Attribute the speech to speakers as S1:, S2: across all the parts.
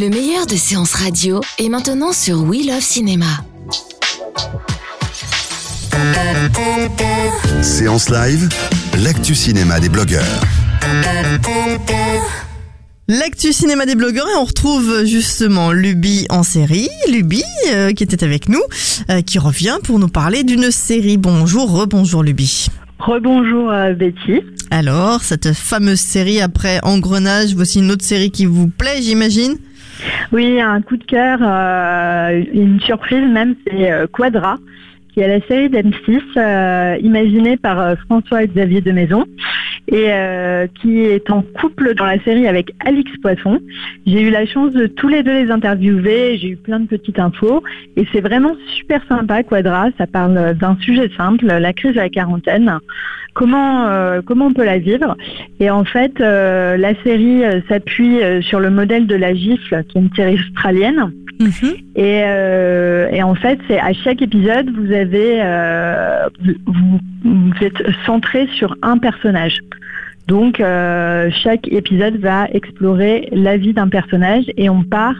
S1: Le meilleur de séances radio est maintenant sur We Love Cinéma.
S2: Séance live, l'actu cinéma des blogueurs.
S3: L'actu cinéma des blogueurs et on retrouve justement Luby en série. Luby euh, qui était avec nous, euh, qui revient pour nous parler d'une série. Bonjour, rebonjour Luby.
S4: Rebonjour euh, Betty.
S3: Alors, cette fameuse série après Engrenage, voici une autre série qui vous plaît, j'imagine?
S4: Oui, un coup de cœur, euh, une surprise même, c'est euh, Quadra, qui est la série d'M6, euh, imaginée par François-Xavier de Maison, et euh, qui est en couple dans la série avec Alix Poisson. J'ai eu la chance de tous les deux les interviewer, j'ai eu plein de petites infos, et c'est vraiment super sympa Quadra, ça parle d'un sujet simple, la crise de la quarantaine, comment, euh, comment on peut la vivre? Et en fait, euh, la série euh, s'appuie euh, sur le modèle de La Gifle, qui est une série australienne. Et, euh, et en fait, c'est à chaque épisode, vous euh, êtes centré sur un personnage. Donc, euh, chaque épisode va explorer la vie d'un personnage et on part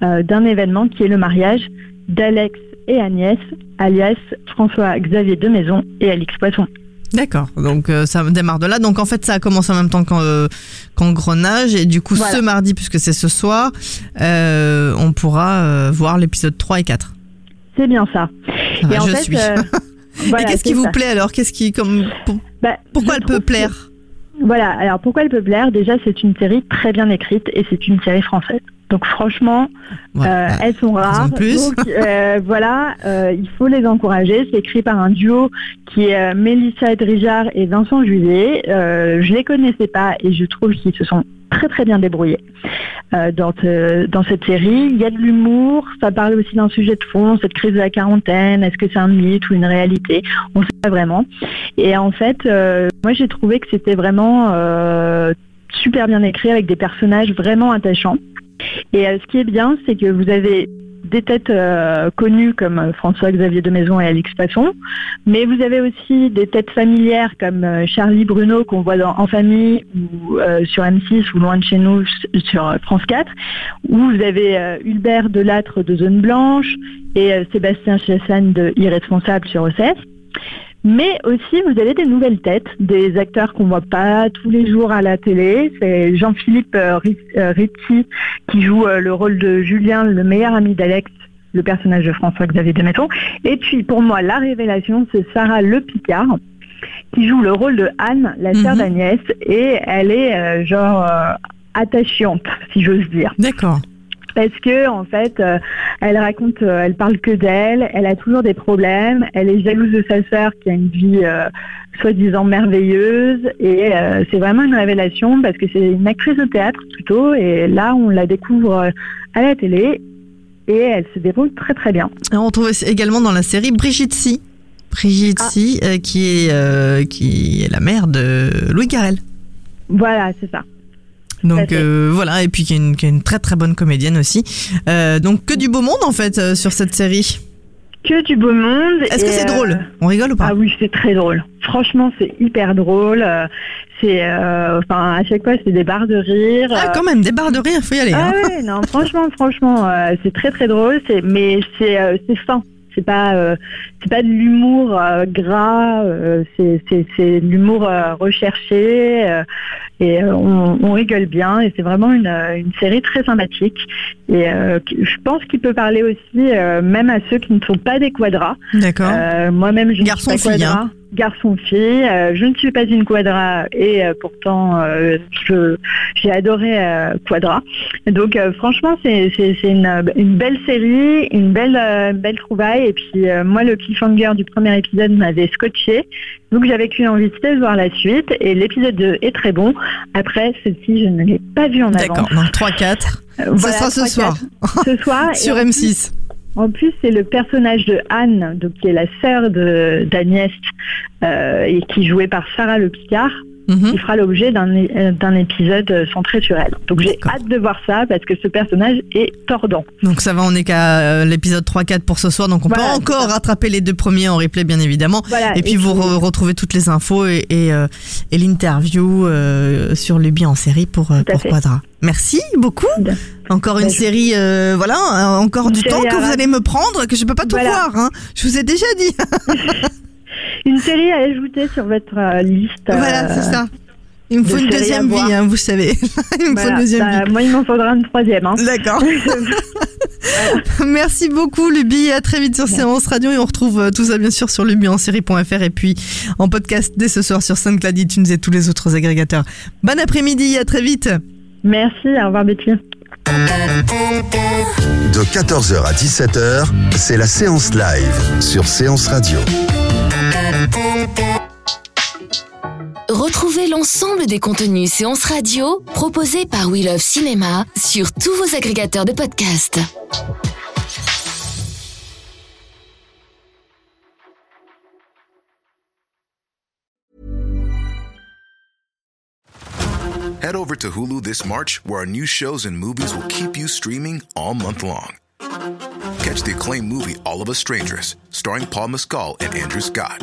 S4: d'un événement qui est le mariage d'Alex et Agnès, alias François-Xavier de Maison et Alix Poisson.
S3: D'accord, donc euh, ça démarre de là. Donc en fait, ça a commencé en même temps qu'en euh, qu'Engrenage. Et du coup,
S4: Voilà.
S3: ce mardi, puisque c'est ce soir, euh, on pourra euh, voir l'épisode 3 et 4.
S4: C'est bien ça.
S3: Va,
S4: et en
S3: je
S4: fait,
S3: suis.
S4: euh,
S3: et
S4: voilà,
S3: qu'est-ce qui vous
S4: ça.
S3: plaît alors? Qu'est-ce qui, comme, pour-
S4: Bah,
S3: Pourquoi elle peut
S4: que-
S3: plaire?
S4: Voilà, alors pourquoi elle peut plaire? Déjà, c'est une série très bien écrite et c'est une série française. Donc franchement,
S3: Ouais,
S4: euh,
S3: ouais.
S4: elles sont rares.
S3: plus.
S4: Donc euh, voilà, euh, il faut les encourager. C'est écrit par un duo qui est Mélissa Edrijard et Vincent Juillet. Je les connaissais pas et je trouve qu'ils se sont très très bien débrouillés dans, ce- dans cette série. Il y a de l'humour, ça parle aussi d'un sujet de fond, cette crise de la quarantaine. Est-ce que c'est un mythe ou une réalité? On ne sait pas vraiment. Et en fait, moi j'ai trouvé que c'était vraiment super bien écrit avec des personnages vraiment attachants. Et euh, ce qui est bien, c'est que vous avez des têtes euh, connues comme euh, François-Xavier de Maison et Alix Passon, mais vous avez aussi des têtes familières comme Charlie Bruno qu'on voit dans En famille ou sur M6 ou Loin de chez nous sur France 4, où vous avez Hulbert Delattre de Zone Blanche et Sébastien Chassagne de Irresponsable sur OCS. Mais aussi, vous avez des nouvelles têtes, des acteurs qu'on voit pas tous les jours à la télé. C'est Jean-Philippe euh, Ri- euh, qui joue euh, le rôle de Julien, le meilleur ami d'Alex, le personnage de François-Xavier de Maison. Et puis, pour moi, la révélation, c'est Sarah Le Picard qui joue le rôle de Anne, la sœur
S3: Mhm.
S4: d'Agnès, et elle est euh, genre euh, attachante, si j'ose dire
S3: D'accord.
S4: Parce que en fait, euh, elle raconte, euh, elle parle que d'elle, elle a toujours des problèmes, elle est jalouse de sa sœur qui a une vie euh, soi-disant merveilleuse et c'est vraiment une révélation parce que c'est une actrice de théâtre plutôt et là on la découvre à la télé et elle se déroule très très bien.
S3: Et on retrouve également dans la série Brigitte Si. Brigitte
S4: Ah.
S3: Si, qui, est, qui est la mère de Louis Garrel.
S4: Voilà, c'est ça.
S3: Donc euh, voilà, et puis qui est, une, qui est une très très bonne comédienne aussi. Euh, donc que du beau monde en fait euh, sur cette série.
S4: Que du beau monde.
S3: Est-ce que c'est drôle On rigole ou pas
S4: Ah oui, c'est très drôle. Franchement, c'est hyper drôle. C'est, enfin, à chaque fois, c'est des barres de rire.
S3: Ah, quand même, des barres de rire, faut y aller.
S4: Ah
S3: hein.
S4: ouais, non, franchement, franchement, c'est très très drôle, c'est, mais c'est, c'est fin. C'est pas, euh, c'est pas de l'humour euh, gras, euh, c'est, c'est, de l'humour recherché et on, on rigole bien et c'est vraiment une, une série très sympathique et je pense qu'il peut parler aussi même à ceux qui ne sont pas des quadras.
S3: D'accord.
S4: Moi-même, je ne suis pas quadra. Garçon-fille, euh, je ne suis pas une quadra et euh, pourtant euh, j'ai adoré Quadra. Donc franchement, c'est, une, une belle série, une belle, belle trouvaille. Et puis moi, le cliffhanger du premier épisode m'avait scotché. Donc j'avais qu'une envie de voir la suite. Et l'épisode 2 est très bon. Après, celle-ci, je ne l'ai pas vue en
S3: D'accord. Donc 3-4.
S4: Euh,
S3: Ce
S4: voilà,
S3: sera ce
S4: 3-4.
S3: soir
S4: Ce soir.
S3: Sur
S4: en plus,
S3: M6.
S4: En plus, c'est le personnage de Anne, donc qui est la sœur d'Agnès euh, et qui est jouée par Sarah Le Picard.
S3: Mhm.
S4: qui fera l'objet d'un d'un épisode euh, centré sur elle. Donc j'ai hâte de voir ça parce que ce personnage est tordant.
S3: Donc ça va, on est qu'à euh, l'épisode 3-4 pour ce soir, donc on
S4: Voilà,
S3: peut encore rattraper les deux premiers en replay bien évidemment.
S4: Voilà.
S3: Et puis vous re- retrouvez toutes les infos et, et, euh, et l'interview euh, sur Luby en série pour, euh, pour. Quadra. Merci beaucoup. Encore une série, euh, voilà, euh, encore
S4: Une
S3: du temps que vous allez me prendre, que je peux pas tout
S4: Voilà.
S3: voir. Hein. Je vous ai déjà dit.
S4: Une série à ajouter sur votre euh, liste.
S3: voilà,
S4: euh,
S3: c'est ça. Il me
S4: de
S3: faut une deuxième vie, hein, vous savez. Il me faut une deuxième
S4: Bah, moi, il m'en faudra une troisième. Hein.
S3: vie. D'accord. Merci beaucoup Luby, à très vite sur Séance Radio et on retrouve euh, tout ça bien sûr sur lubyensérie.fr et puis en podcast dès ce soir sur SoundCloud, iTunes et tous les autres agrégateurs. Bon après-midi, à très vite.
S4: Merci, au revoir Betty.
S2: De 14h à 17h, c'est la séance live sur Séance Radio.
S1: Retrouvez l'ensemble des contenus séances radio proposés par We Love Cinéma sur tous vos agrégateurs de podcasts.
S5: Head over to Hulu this March, where our new shows and movies will keep you streaming all month long. Catch the acclaimed movie All of Us Strangers, starring Paul Mescal and Andrew Scott.